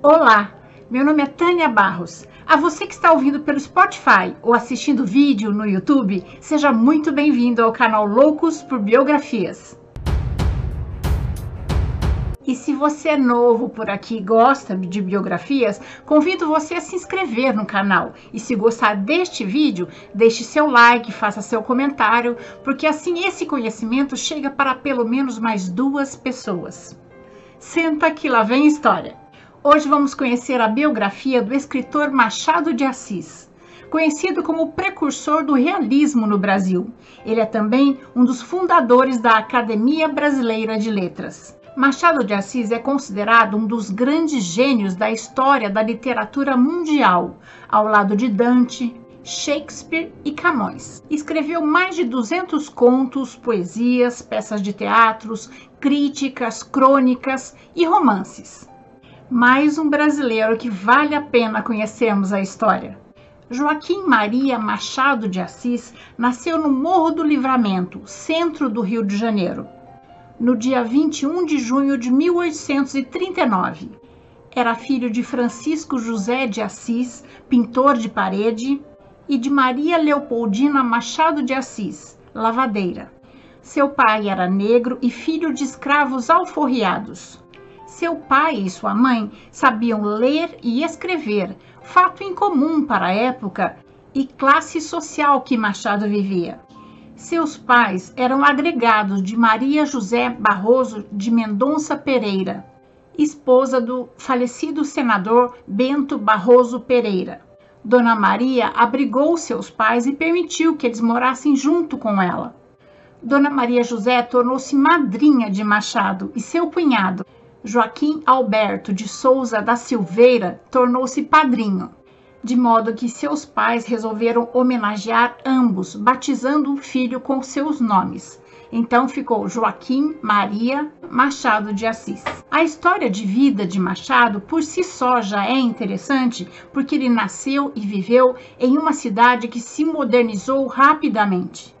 Olá, meu nome é Tânia Barros. A você que está ouvindo pelo Spotify ou assistindo vídeo no YouTube, seja muito bem-vindo ao canal Loucos por Biografias. E se você é novo por aqui e gosta de biografias, convido você a se inscrever no canal. E se gostar deste vídeo, deixe seu like, faça seu comentário, porque assim esse conhecimento chega para pelo menos mais duas pessoas. Senta que lá vem história. Hoje vamos conhecer a biografia do escritor Machado de Assis, conhecido como o precursor do realismo no Brasil. Ele é também um dos fundadores da Academia Brasileira de Letras. Machado de Assis é considerado um dos grandes gênios da história da literatura mundial, ao lado de Dante, Shakespeare e Camões. Escreveu mais de 200 contos, poesias, peças de teatros, críticas, crônicas e romances. Mais um brasileiro que vale a pena conhecermos a história. Joaquim Maria Machado de Assis nasceu no Morro do Livramento, centro do Rio de Janeiro no dia 21 de junho de 1839. Era filho de Francisco José de Assis, pintor de parede, e de Maria Leopoldina Machado de Assis, lavadeira. Seu pai era negro e filho de escravos alforriados. Seu pai e sua mãe sabiam ler e escrever, fato incomum para a época e classe social que Machado vivia. Seus pais eram agregados de Maria José Barroso de Mendonça Pereira, esposa do falecido senador Bento Barroso Pereira. Dona Maria abrigou seus pais e permitiu que eles morassem junto com ela. Dona Maria José tornou-se madrinha de Machado e seu cunhado, Joaquim Alberto de Souza da Silveira, tornou-se padrinho de modo que seus pais resolveram homenagear ambos, batizando o filho com seus nomes. Então ficou Joaquim Maria Machado de Assis. A história de vida de Machado por si só já é interessante, porque ele nasceu e viveu em uma cidade que se modernizou rapidamente.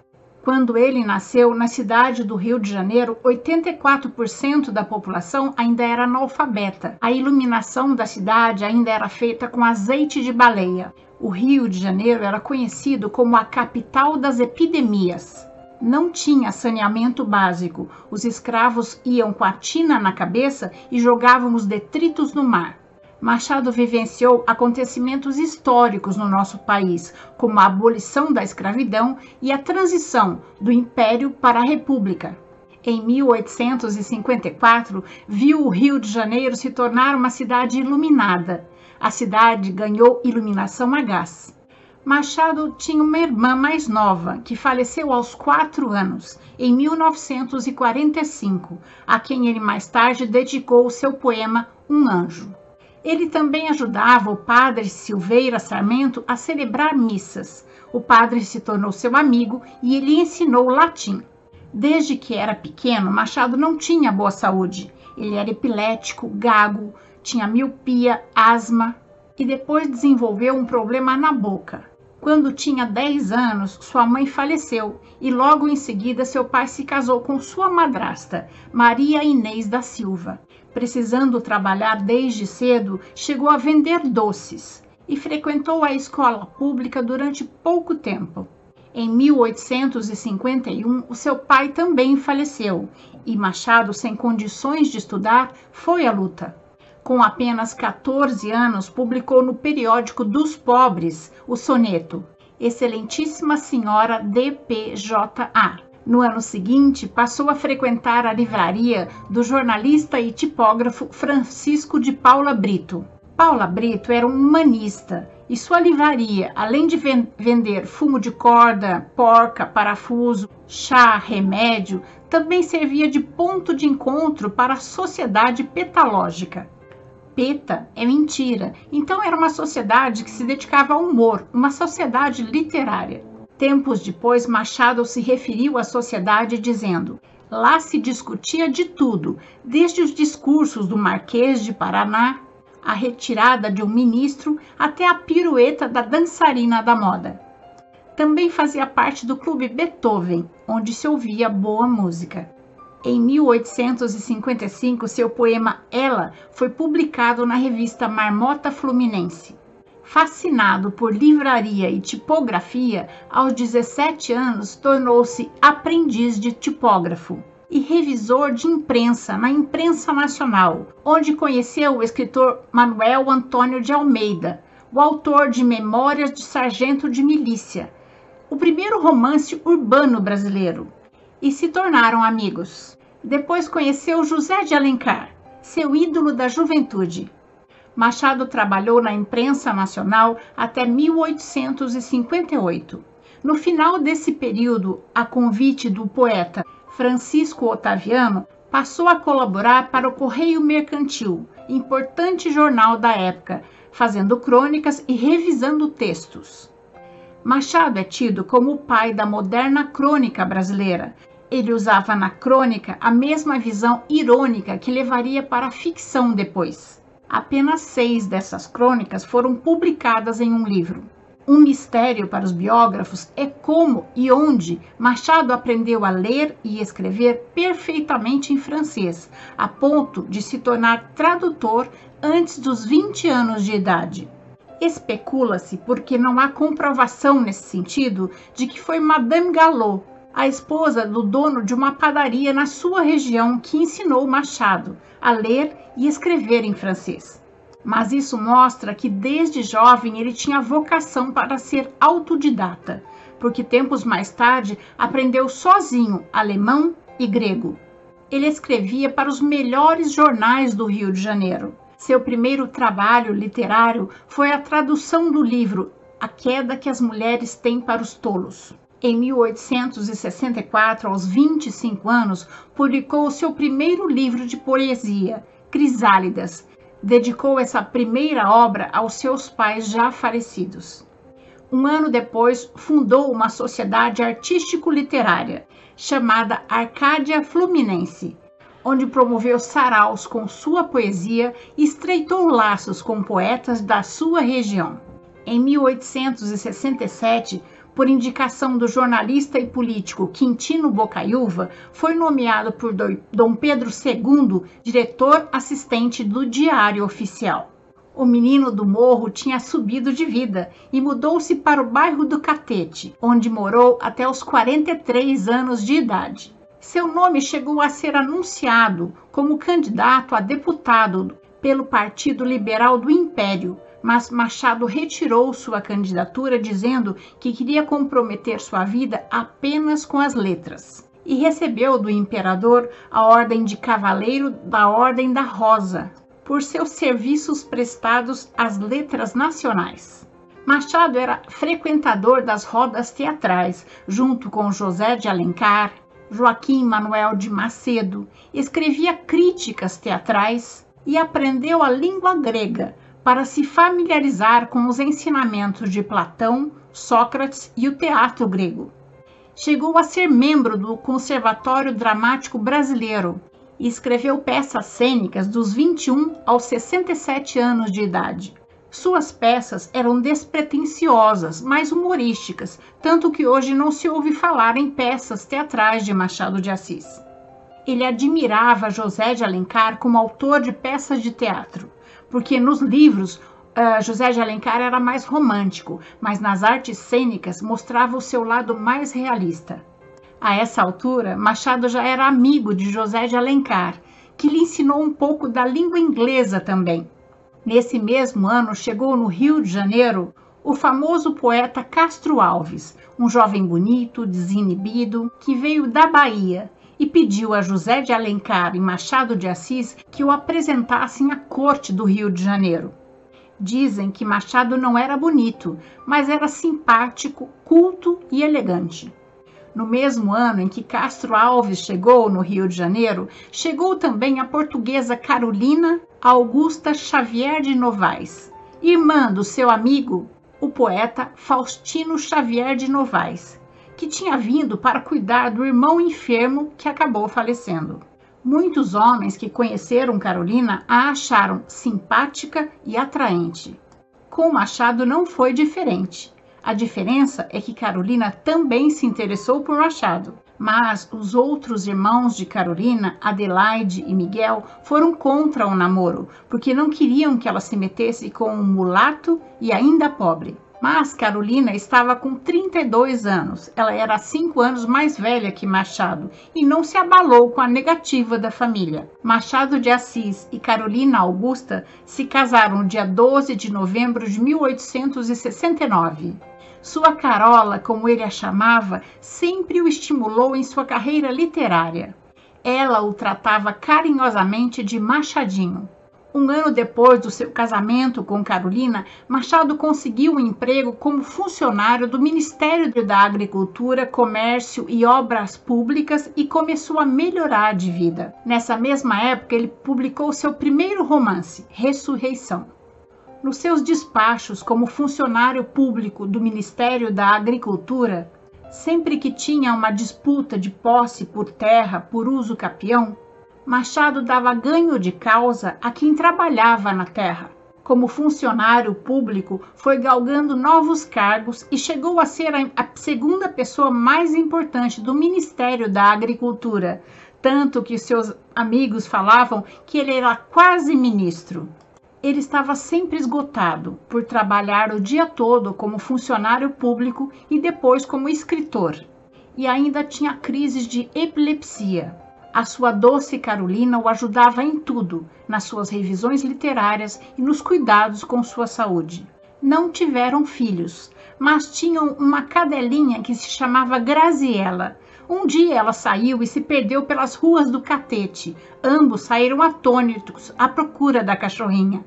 Quando ele nasceu na cidade do Rio de Janeiro, 84% da população ainda era analfabeta. A iluminação da cidade ainda era feita com azeite de baleia. O Rio de Janeiro era conhecido como a capital das epidemias. Não tinha saneamento básico. Os escravos iam com a tina na cabeça e jogavam os detritos no mar. Machado vivenciou acontecimentos históricos no nosso país, como a abolição da escravidão e a transição do Império para a República. Em 1854, viu o Rio de Janeiro se tornar uma cidade iluminada. A cidade ganhou iluminação a gás. Machado tinha uma irmã mais nova, que faleceu aos quatro anos, em 1945, a quem ele mais tarde dedicou o seu poema Um Anjo. Ele também ajudava o padre Silveira Sarmento a celebrar missas. O padre se tornou seu amigo e ele ensinou latim. Desde que era pequeno, Machado não tinha boa saúde. Ele era epilético, gago, tinha miopia, asma e depois desenvolveu um problema na boca. Quando tinha 10 anos, sua mãe faleceu e logo em seguida seu pai se casou com sua madrasta, Maria Inês da Silva precisando trabalhar desde cedo, chegou a vender doces e frequentou a escola pública durante pouco tempo. Em 1851, o seu pai também faleceu e Machado, sem condições de estudar, foi à luta. Com apenas 14 anos, publicou no periódico dos pobres o soneto Excelentíssima Senhora DPJA, no ano seguinte, passou a frequentar a livraria do jornalista e tipógrafo Francisco de Paula Brito. Paula Brito era um humanista e sua livraria, além de vender fumo de corda, porca, parafuso, chá, remédio, também servia de ponto de encontro para a sociedade petalógica. Peta é mentira, então era uma sociedade que se dedicava ao humor, uma sociedade literária. Tempos depois, Machado se referiu à sociedade dizendo: Lá se discutia de tudo, desde os discursos do Marquês de Paraná, a retirada de um ministro, até a pirueta da dançarina da moda. Também fazia parte do clube Beethoven, onde se ouvia boa música. Em 1855, seu poema Ela foi publicado na revista Marmota Fluminense. Fascinado por livraria e tipografia, aos 17 anos tornou-se aprendiz de tipógrafo e revisor de imprensa na Imprensa Nacional, onde conheceu o escritor Manuel Antônio de Almeida, o autor de Memórias de Sargento de Milícia, o primeiro romance urbano brasileiro, e se tornaram amigos. Depois conheceu José de Alencar, seu ídolo da juventude. Machado trabalhou na imprensa nacional até 1858. No final desse período, a convite do poeta Francisco Otaviano, passou a colaborar para o Correio Mercantil, importante jornal da época, fazendo crônicas e revisando textos. Machado é tido como o pai da moderna crônica brasileira. Ele usava na crônica a mesma visão irônica que levaria para a ficção depois. Apenas seis dessas crônicas foram publicadas em um livro. Um mistério para os biógrafos é como e onde Machado aprendeu a ler e escrever perfeitamente em francês, a ponto de se tornar tradutor antes dos 20 anos de idade. Especula-se, porque não há comprovação nesse sentido, de que foi Madame Galot, a esposa do dono de uma padaria na sua região, que ensinou Machado a ler e escrever em francês mas isso mostra que desde jovem ele tinha vocação para ser autodidata, porque tempos mais tarde aprendeu sozinho alemão e grego. Ele escrevia para os melhores jornais do Rio de Janeiro. Seu primeiro trabalho literário foi a tradução do livro A Queda que as Mulheres Têm para os Tolos. Em 1864, aos 25 anos, publicou seu primeiro livro de poesia, Crisálidas, dedicou essa primeira obra aos seus pais já falecidos. Um ano depois, fundou uma sociedade artístico-literária chamada Arcádia Fluminense, onde promoveu saraus com sua poesia e estreitou laços com poetas da sua região. Em 1867, por indicação do jornalista e político Quintino Bocaiúva, foi nomeado por Dom Pedro II diretor assistente do Diário Oficial. O menino do morro tinha subido de vida e mudou-se para o bairro do Catete, onde morou até os 43 anos de idade. Seu nome chegou a ser anunciado como candidato a deputado pelo Partido Liberal do Império, mas Machado retirou sua candidatura dizendo que queria comprometer sua vida apenas com as letras. E recebeu do imperador a Ordem de Cavaleiro da Ordem da Rosa, por seus serviços prestados às letras nacionais. Machado era frequentador das rodas teatrais, junto com José de Alencar, Joaquim Manuel de Macedo, escrevia críticas teatrais e aprendeu a língua grega, para se familiarizar com os ensinamentos de Platão, Sócrates e o teatro grego. Chegou a ser membro do Conservatório Dramático Brasileiro e escreveu peças cênicas dos 21 aos 67 anos de idade. Suas peças eram despretensiosas, mas humorísticas, tanto que hoje não se ouve falar em peças teatrais de Machado de Assis. Ele admirava José de Alencar como autor de peças de teatro porque nos livros uh, José de Alencar era mais romântico, mas nas artes cênicas mostrava o seu lado mais realista. A essa altura, Machado já era amigo de José de Alencar, que lhe ensinou um pouco da língua inglesa também. Nesse mesmo ano, chegou no Rio de Janeiro o famoso poeta Castro Alves, um jovem bonito, desinibido, que veio da Bahia e pediu a José de Alencar e Machado de Assis que o apresentassem à corte do Rio de Janeiro. Dizem que Machado não era bonito, mas era simpático, culto e elegante. No mesmo ano em que Castro Alves chegou no Rio de Janeiro, chegou também a portuguesa Carolina Augusta Xavier de Novaes, irmã do seu amigo, o poeta Faustino Xavier de Novaes, que tinha vindo para cuidar do irmão enfermo que acabou falecendo. Muitos homens que conheceram Carolina a acharam simpática e atraente. Com Machado não foi diferente. A diferença é que Carolina também se interessou por Machado. Mas os outros irmãos de Carolina, Adelaide e Miguel, foram contra o namoro, porque não queriam que ela se metesse com um mulato e ainda pobre. Mas Carolina estava com 32 anos. Ela era cinco anos mais velha que Machado e não se abalou com a negativa da família. Machado de Assis e Carolina Augusta se casaram dia 12 de novembro de 1869. Sua Carola, como ele a chamava, sempre o estimulou em sua carreira literária. Ela o tratava carinhosamente de Machadinho. Um ano depois do seu casamento com Carolina, Machado conseguiu um emprego como funcionário do Ministério da Agricultura, Comércio e Obras Públicas e começou a melhorar de vida. Nessa mesma época, ele publicou seu primeiro romance, Ressurreição. Nos seus despachos como funcionário público do Ministério da Agricultura, sempre que tinha uma disputa de posse por terra por uso capião, Machado dava ganho de causa a quem trabalhava na terra. Como funcionário público, foi galgando novos cargos e chegou a ser a segunda pessoa mais importante do Ministério da Agricultura, tanto que seus amigos falavam que ele era quase ministro. Ele estava sempre esgotado por trabalhar o dia todo como funcionário público e depois como escritor, e ainda tinha crises de epilepsia. A sua doce Carolina o ajudava em tudo, nas suas revisões literárias e nos cuidados com sua saúde. Não tiveram filhos, mas tinham uma cadelinha que se chamava Graziella. Um dia ela saiu e se perdeu pelas ruas do Catete. Ambos saíram atônitos à procura da cachorrinha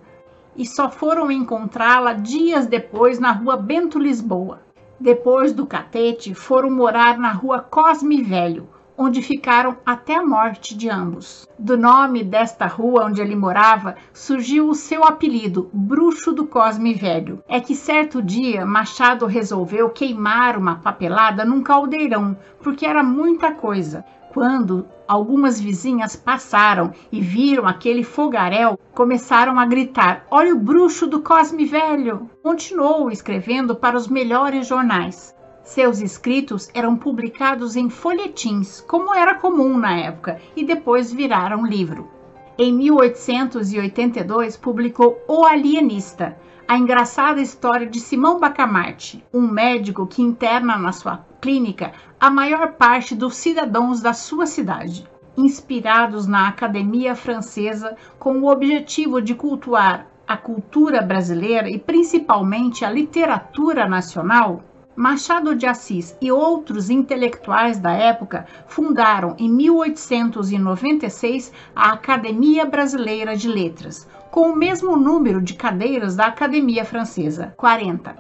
e só foram encontrá-la dias depois na rua Bento Lisboa. Depois do Catete, foram morar na rua Cosme Velho, onde ficaram até a morte de ambos. Do nome desta rua onde ele morava surgiu o seu apelido, Bruxo do Cosme Velho. É que certo dia Machado resolveu queimar uma papelada num caldeirão, porque era muita coisa. Quando algumas vizinhas passaram e viram aquele fogaréu, começaram a gritar: Olha o bruxo do Cosme Velho! Continuou escrevendo para os melhores jornais. Seus escritos eram publicados em folhetins, como era comum na época, e depois viraram livro. Em 1882, publicou O Alienista, a engraçada história de Simão Bacamarte, um médico que interna na sua clínica a maior parte dos cidadãos da sua cidade. Inspirados na Academia Francesa com o objetivo de cultuar a cultura brasileira e principalmente a literatura nacional, Machado de Assis e outros intelectuais da época fundaram em 1896 a Academia Brasileira de Letras, com o mesmo número de cadeiras da Academia Francesa, 40.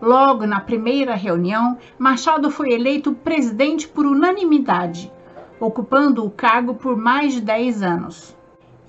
Logo na primeira reunião, Machado foi eleito presidente por unanimidade, ocupando o cargo por mais de 10 anos.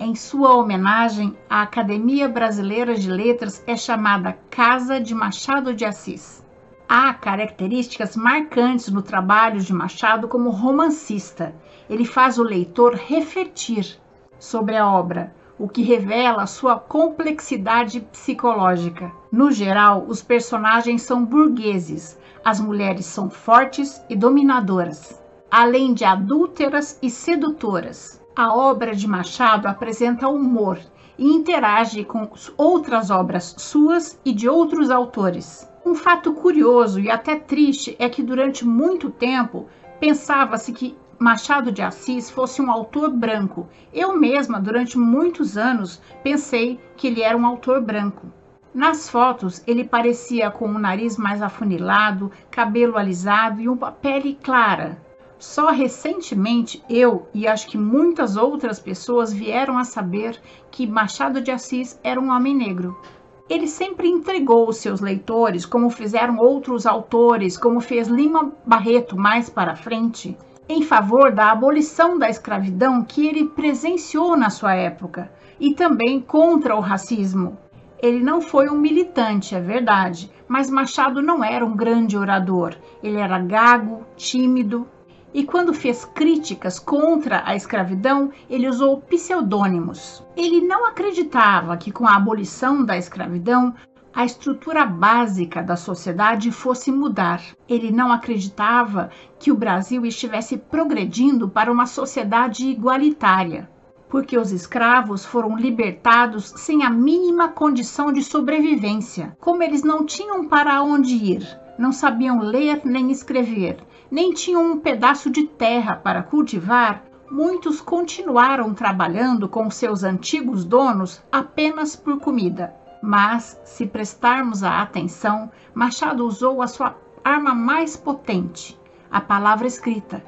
Em sua homenagem, a Academia Brasileira de Letras é chamada Casa de Machado de Assis. Há características marcantes no trabalho de Machado como romancista. Ele faz o leitor refletir sobre a obra, o que revela sua complexidade psicológica. No geral, os personagens são burgueses, as mulheres são fortes e dominadoras, além de adúlteras e sedutoras. A obra de Machado apresenta humor e interage com outras obras suas e de outros autores. Um fato curioso e até triste é que durante muito tempo pensava-se que Machado de Assis fosse um autor branco. Eu mesma, durante muitos anos, pensei que ele era um autor branco. Nas fotos, ele parecia com o nariz mais afunilado, cabelo alisado e uma pele clara. Só recentemente eu e acho que muitas outras pessoas vieram a saber que Machado de Assis era um homem negro. Ele sempre entregou os seus leitores, como fizeram outros autores, como fez Lima Barreto mais para frente, em favor da abolição da escravidão que ele presenciou na sua época e também contra o racismo. Ele não foi um militante, é verdade, mas Machado não era um grande orador. Ele era gago, tímido, e quando fez críticas contra a escravidão, ele usou pseudônimos. Ele não acreditava que com a abolição da escravidão a estrutura básica da sociedade fosse mudar. Ele não acreditava que o Brasil estivesse progredindo para uma sociedade igualitária, porque os escravos foram libertados sem a mínima condição de sobrevivência. Como eles não tinham para onde ir, não sabiam ler nem escrever, nem tinham um pedaço de terra para cultivar, muitos continuaram trabalhando com seus antigos donos apenas por comida. Mas, se prestarmos a atenção, Machado usou a sua arma mais potente, a palavra escrita,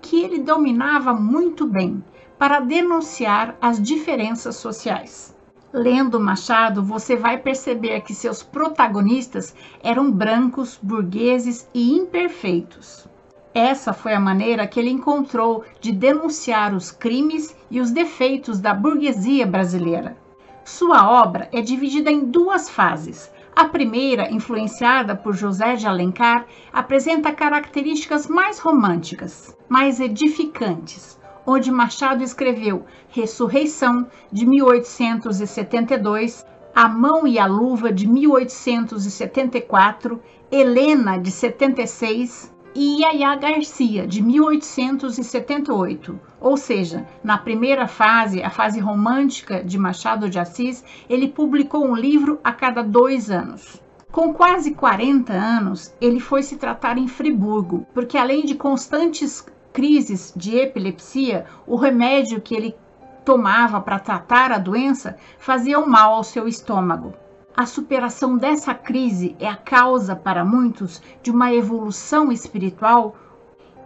que ele dominava muito bem, para denunciar as diferenças sociais. Lendo Machado, você vai perceber que seus protagonistas eram brancos, burgueses e imperfeitos. Essa foi a maneira que ele encontrou de denunciar os crimes e os defeitos da burguesia brasileira. Sua obra é dividida em duas fases. A primeira, influenciada por José de Alencar, apresenta características mais românticas, mais edificantes, onde Machado escreveu Ressurreição, de 1872, A Mão e a Luva, de 1874, Helena, de 76, e Yaya Garcia, de 1878. Ou seja, na primeira fase, a fase romântica de Machado de Assis, ele publicou um livro a cada dois anos. Com quase 40 anos, ele foi se tratar em Friburgo, porque além de constantes crises de epilepsia, o remédio que ele tomava para tratar a doença fazia um mal ao seu estômago. A superação dessa crise é a causa para muitos de uma evolução espiritual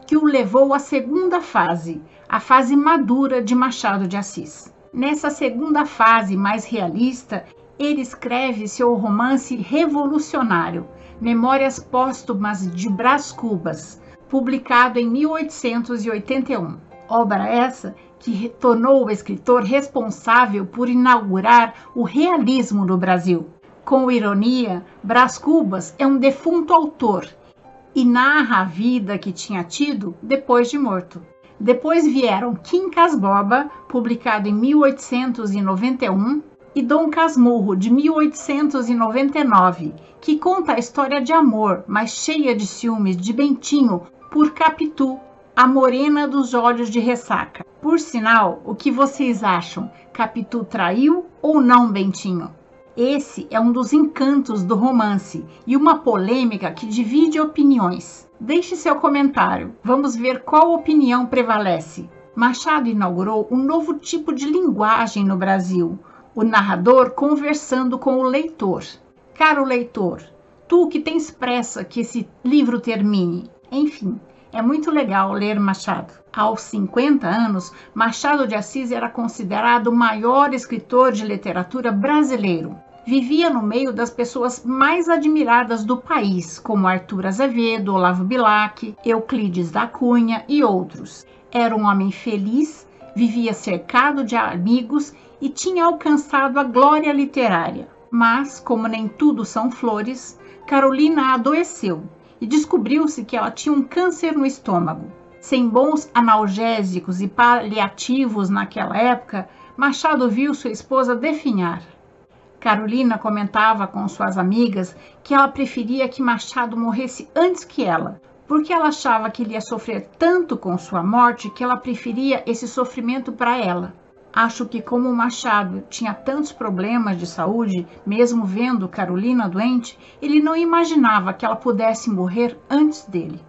que o levou à segunda fase, a fase madura de Machado de Assis. Nessa segunda fase mais realista, ele escreve seu romance revolucionário, Memórias Póstumas de Brás Cubas, publicado em 1881. Obra essa que tornou o escritor responsável por inaugurar o realismo no Brasil. Com ironia, Brás Cubas é um defunto autor e narra a vida que tinha tido depois de morto. Depois vieram Kim Casboba, publicado em 1891, e Dom Casmurro, de 1899, que conta a história de amor, mas cheia de ciúmes, de Bentinho por Capitu, a morena dos olhos de ressaca. Por sinal, o que vocês acham? Capitu traiu ou não Bentinho? Esse é um dos encantos do romance e uma polêmica que divide opiniões. Deixe seu comentário. Vamos ver qual opinião prevalece. Machado inaugurou um novo tipo de linguagem no Brasil, o narrador conversando com o leitor. Caro leitor, tu que tens pressa que esse livro termine. Enfim, é muito legal ler Machado. Aos 50 anos, Machado de Assis era considerado o maior escritor de literatura brasileiro vivia no meio das pessoas mais admiradas do país, como Arthur Azevedo, Olavo Bilac, Euclides da Cunha e outros. Era um homem feliz, vivia cercado de amigos e tinha alcançado a glória literária. Mas, como nem tudo são flores, Carolina adoeceu e descobriu-se que ela tinha um câncer no estômago. Sem bons analgésicos e paliativos naquela época, Machado viu sua esposa definhar. Carolina comentava com suas amigas que ela preferia que Machado morresse antes que ela, porque ela achava que ele ia sofrer tanto com sua morte que ela preferia esse sofrimento para ela. Acho que, como Machado tinha tantos problemas de saúde, mesmo vendo Carolina doente, ele não imaginava que ela pudesse morrer antes dele.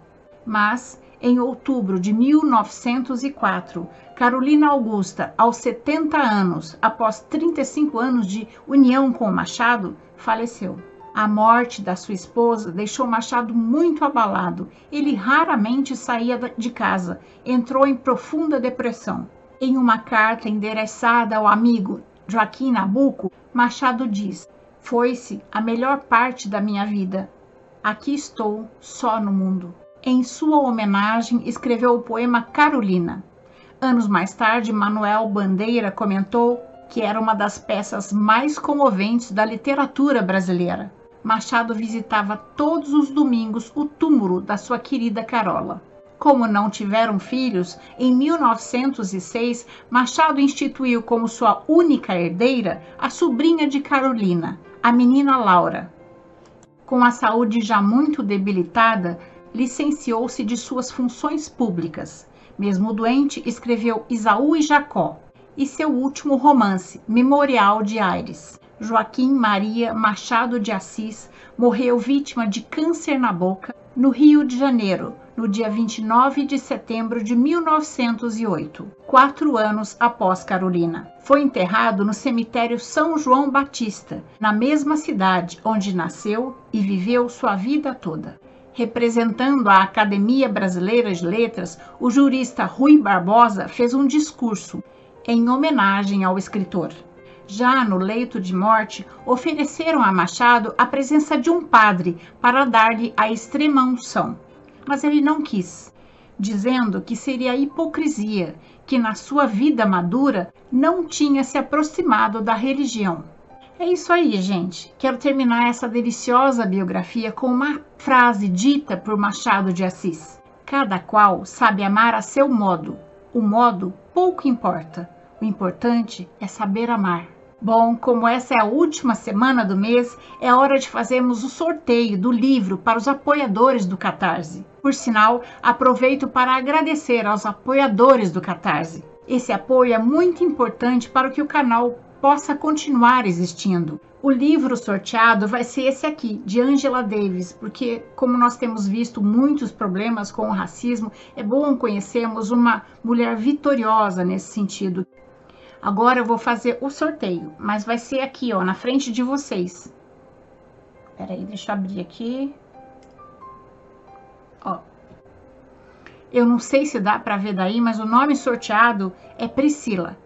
Mas, em outubro de 1904, Carolina Augusta, aos 70 anos, após 35 anos de união com Machado, faleceu. A morte da sua esposa deixou Machado muito abalado. Ele raramente saía de casa, entrou em profunda depressão. Em uma carta endereçada ao amigo Joaquim Nabuco, Machado diz: Foi-se a melhor parte da minha vida. Aqui estou, só no mundo. Em sua homenagem, escreveu o poema Carolina. Anos mais tarde, Manuel Bandeira comentou que era uma das peças mais comoventes da literatura brasileira. Machado visitava todos os domingos o túmulo da sua querida Carola. Como não tiveram filhos, em 1906 Machado instituiu como sua única herdeira a sobrinha de Carolina, a menina Laura. Com a saúde já muito debilitada, licenciou-se de suas funções públicas. Mesmo doente, escreveu Isaú e Jacó e seu último romance, Memorial de Aires. Joaquim Maria Machado de Assis morreu vítima de câncer na boca no Rio de Janeiro, no dia 29 de setembro de 1908, quatro anos após Carolina. Foi enterrado no cemitério São João Batista, na mesma cidade onde nasceu e viveu sua vida toda. Representando a Academia Brasileira de Letras, o jurista Rui Barbosa fez um discurso em homenagem ao escritor. Já no leito de morte, ofereceram a Machado a presença de um padre para dar-lhe a extrema unção. Mas ele não quis, dizendo que seria hipocrisia, que na sua vida madura não tinha se aproximado da religião. É isso aí, gente. Quero terminar essa deliciosa biografia com uma frase dita por Machado de Assis: Cada qual sabe amar a seu modo. O modo pouco importa. O importante é saber amar. Bom, como essa é a última semana do mês, é hora de fazermos o sorteio do livro para os apoiadores do Catarse. Por sinal, aproveito para agradecer aos apoiadores do Catarse. Esse apoio é muito importante para que o canal possa continuar existindo. O livro sorteado vai ser esse aqui, de Angela Davis, porque, como nós temos visto muitos problemas com o racismo, é bom conhecermos uma mulher vitoriosa nesse sentido. Agora eu vou fazer o sorteio, mas vai ser aqui, ó, na frente de vocês. Peraí, deixa eu abrir aqui. Ó. Eu não sei se dá para ver daí, mas o nome sorteado é Priscila.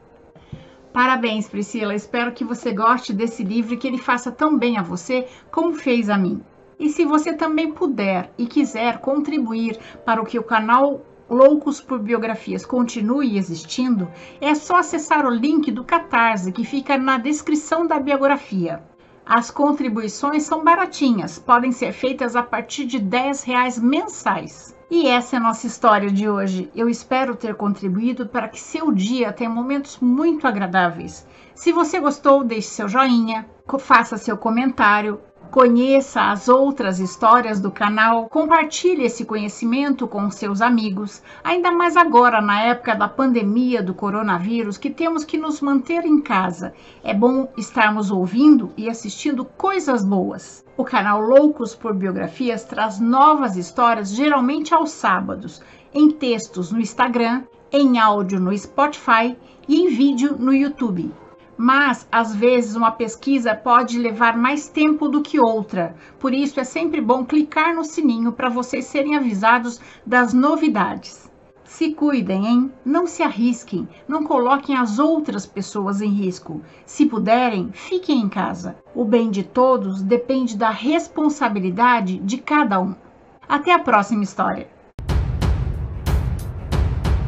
Parabéns, Priscila. Espero que você goste desse livro e que ele faça tão bem a você como fez a mim. E se você também puder e quiser contribuir para o que o canal Loucos por Biografias continue existindo, é só acessar o link do Catarse que fica na descrição da biografia. As contribuições são baratinhas, podem ser feitas a partir de 10 reais mensais. E essa é a nossa história de hoje. Eu espero ter contribuído para que seu dia tenha momentos muito agradáveis. Se você gostou, deixe seu joinha, faça seu comentário, Conheça as outras histórias do canal, compartilhe esse conhecimento com seus amigos, ainda mais agora na época da pandemia do coronavírus, que temos que nos manter em casa. É bom estarmos ouvindo e assistindo coisas boas. O canal Loucos por Biografias traz novas histórias, geralmente aos sábados, em textos no Instagram, em áudio no Spotify e em vídeo no YouTube mas às vezes uma pesquisa pode levar mais tempo do que outra. Por isso é sempre bom clicar no sininho para vocês serem avisados das novidades. Se cuidem, hein? Não se arrisquem, não coloquem as outras pessoas em risco. Se puderem, fiquem em casa. O bem de todos depende da responsabilidade de cada um. Até a próxima história.